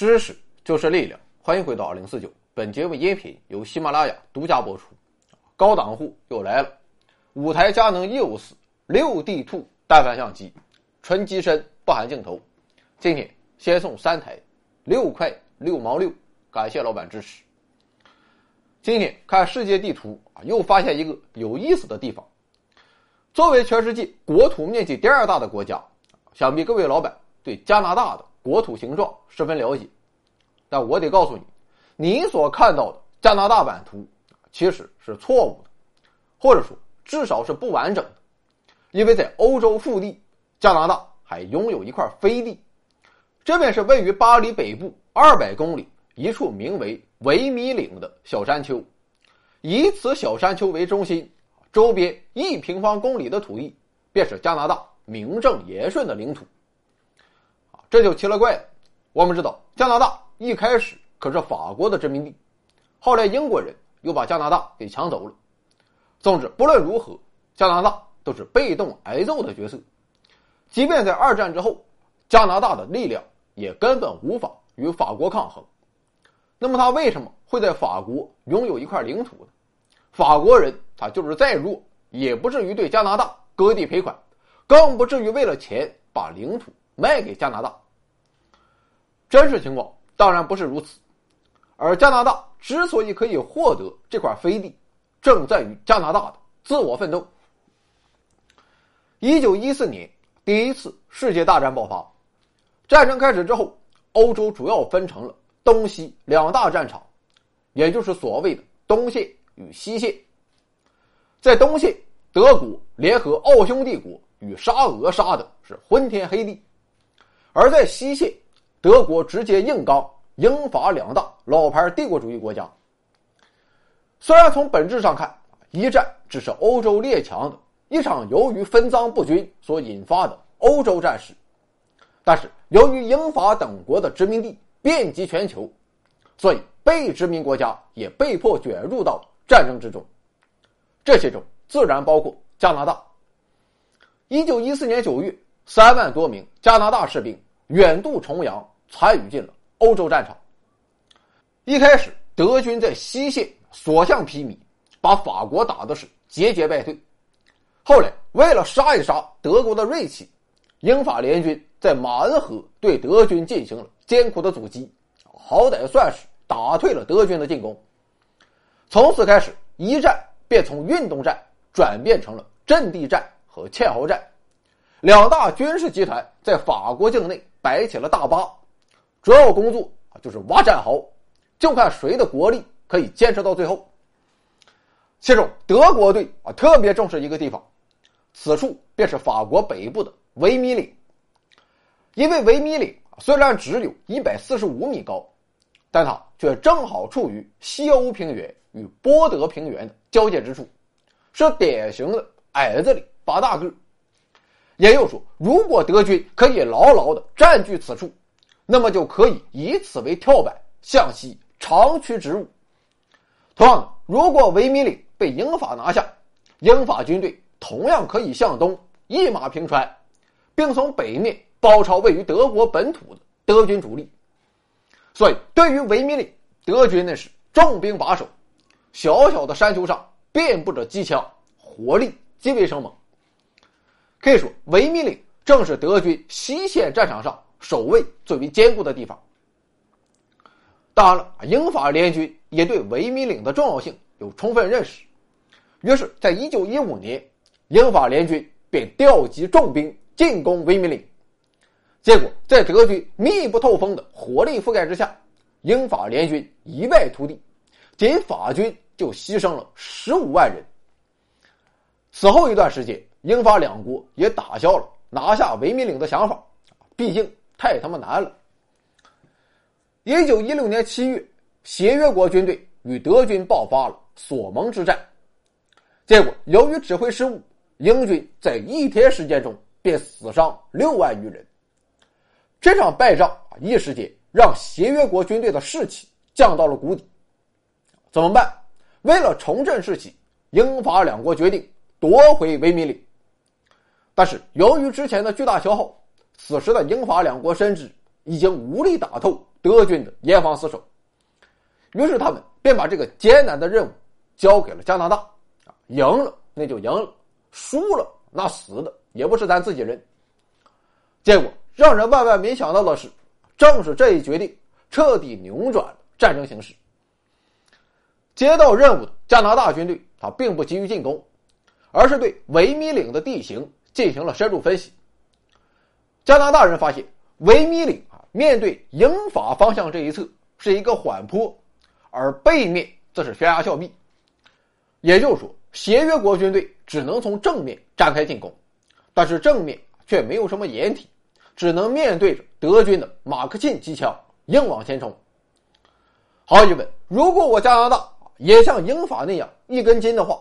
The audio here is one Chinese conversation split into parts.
知识就是力量，欢迎回到二零四九。本节目音频由喜马拉雅独家播出。高档货又来了，五台佳能 EOS 六 D Two 单反相机，纯机身不含镜头。今天先送三台，六块六毛六，感谢老板支持。今天看世界地图啊，又发现一个有意思的地方。作为全世界国土面积第二大的国家，想必各位老板对加拿大的国土形状十分了解。但我得告诉你，你所看到的加拿大版图其实是错误的，或者说至少是不完整的，因为在欧洲腹地，加拿大还拥有一块飞地，这便是位于巴黎北部二百公里一处名为维米岭的小山丘，以此小山丘为中心，周边一平方公里的土地便是加拿大名正言顺的领土。这就奇了怪了。我们知道加拿大。一开始可是法国的殖民地，后来英国人又把加拿大给抢走了。总之，不论如何，加拿大都是被动挨揍的角色。即便在二战之后，加拿大的力量也根本无法与法国抗衡。那么，他为什么会在法国拥有一块领土呢？法国人他就是再弱，也不至于对加拿大割地赔款，更不至于为了钱把领土卖给加拿大。真实情况。当然不是如此，而加拿大之所以可以获得这块飞地，正在于加拿大的自我奋斗。一九一四年，第一次世界大战爆发，战争开始之后，欧洲主要分成了东西两大战场，也就是所谓的东线与西线。在东线，德国联合奥匈帝国与沙俄杀的是昏天黑地，而在西线。德国直接硬刚英法两大老牌帝国主义国家。虽然从本质上看，一战只是欧洲列强的一场由于分赃不均所引发的欧洲战事，但是由于英法等国的殖民地遍及全球，所以被殖民国家也被迫卷入到战争之中。这些中自然包括加拿大。一九一四年九月，三万多名加拿大士兵远渡重洋。参与进了欧洲战场。一开始，德军在西线所向披靡，把法国打的是节节败退。后来，为了杀一杀德国的锐气，英法联军在马恩河对德军进行了艰苦的阻击，好歹算是打退了德军的进攻。从此开始，一战便从运动战转变成了阵地战和堑壕战。两大军事集团在法国境内摆起了大巴。主要工作啊就是挖战壕，就看谁的国力可以坚持到最后。其中德国队啊特别重视一个地方，此处便是法国北部的维米岭。因为维米岭虽然只有一百四十五米高，但它却正好处于西欧平原与波德平原的交界之处，是典型的矮子里拔大个。也就是说，如果德军可以牢牢的占据此处，那么就可以以此为跳板向西长驱直入。同样的，如果维米岭被英法拿下，英法军队同样可以向东一马平川，并从北面包抄位于德国本土的德军主力。所以，对于维米岭，德军那是重兵把守，小小的山丘上遍布着机枪，火力极为生猛。可以说，维米岭正是德军西线战场上。守卫最为坚固的地方。当然了，英法联军也对维米岭的重要性有充分认识，于是，在一九一五年，英法联军便调集重兵进攻维米岭。结果，在德军密不透风的火力覆盖之下，英法联军一败涂地，仅法军就牺牲了十五万人。此后一段时间，英法两国也打消了拿下维米岭的想法，毕竟。太他妈难了！一九一六年七月，协约国军队与德军爆发了索蒙之战，结果由于指挥失误，英军在一天时间中便死伤六万余人。这场败仗一时间让协约国军队的士气降到了谷底。怎么办？为了重振士气，英法两国决定夺回维米岭。但是由于之前的巨大消耗。此时的英法两国深知，已经无力打透德军的严防死守，于是他们便把这个艰难的任务交给了加拿大。啊，赢了那就赢了，输了那死的也不是咱自己人。结果让人万万没想到的是，正是这一决定彻底扭转了战争形势。接到任务的加拿大军队，他并不急于进攻，而是对维米岭的地形进行了深入分析。加拿大人发现，维米岭啊，面对英法方向这一侧是一个缓坡，而背面则是悬崖峭壁。也就是说，协约国军队只能从正面展开进攻，但是正面却没有什么掩体，只能面对着德军的马克沁机枪硬往前冲。毫无疑问，如果我加拿大也像英法那样一根筋的话，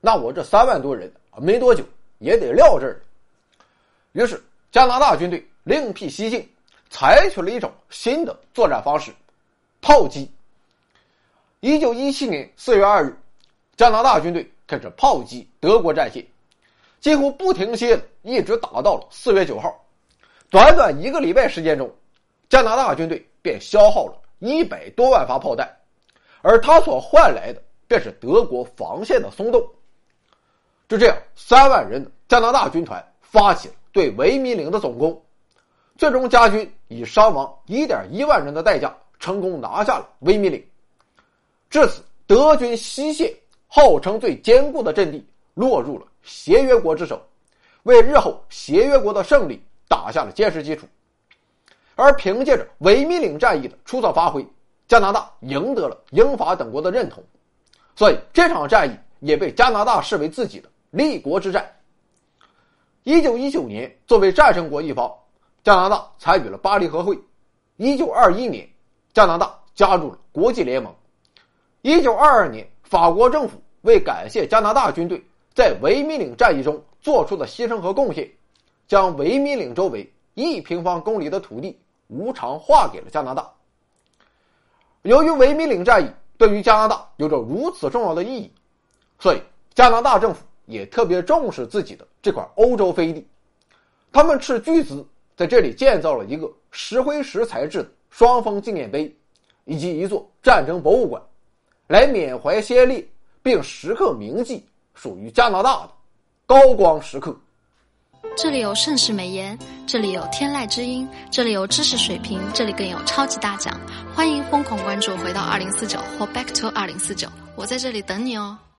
那我这三万多人没多久也得撂这儿。于是。加拿大军队另辟蹊径，采取了一种新的作战方式——炮击。一九一七年四月二日，加拿大军队开始炮击德国战线，几乎不停歇的一直打到了四月九号。短短一个礼拜时间中，加拿大军队便消耗了一百多万发炮弹，而他所换来的便是德国防线的松动。就这样，三万人的加拿大军团发起了。对维米岭的总攻，最终加军以伤亡一点一万人的代价，成功拿下了维米岭。至此，德军西线号称最坚固的阵地落入了协约国之手，为日后协约国的胜利打下了坚实基础。而凭借着维米岭战役的出色发挥，加拿大赢得了英法等国的认同，所以这场战役也被加拿大视为自己的立国之战。一九一九年，作为战胜国一方，加拿大参与了巴黎和会。一九二一年，加拿大加入了国际联盟。一九二二年，法国政府为感谢加拿大军队在维米岭战役中做出的牺牲和贡献，将维米岭周围一平方公里的土地无偿划给了加拿大。由于维米岭战役对于加拿大有着如此重要的意义，所以加拿大政府。也特别重视自己的这块欧洲飞地，他们斥巨资在这里建造了一个石灰石材质的双峰纪念碑，以及一座战争博物馆，来缅怀先烈，并时刻铭记属于加拿大的高光时刻。这里有盛世美颜，这里有天籁之音，这里有知识水平，这里更有超级大奖。欢迎疯狂关注，回到二零四九或 Back to 二零四九，我在这里等你哦。